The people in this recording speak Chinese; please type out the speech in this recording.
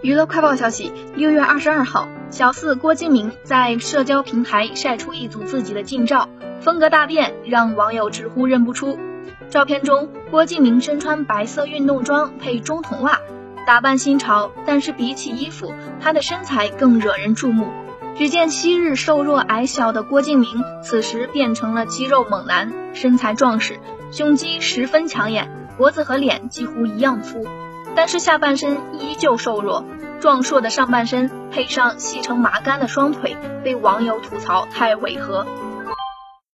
娱乐快报消息：六月二十二号，小四郭敬明在社交平台晒出一组自己的近照，风格大变，让网友直呼认不出。照片中，郭敬明身穿白色运动装配中筒袜，打扮新潮，但是比起衣服，他的身材更惹人注目。只见昔日瘦弱矮小的郭敬明，此时变成了肌肉猛男，身材壮实，胸肌十分抢眼，脖子和脸几乎一样粗。但是下半身依旧瘦弱，壮硕的上半身配上细成麻杆的双腿，被网友吐槽太违和。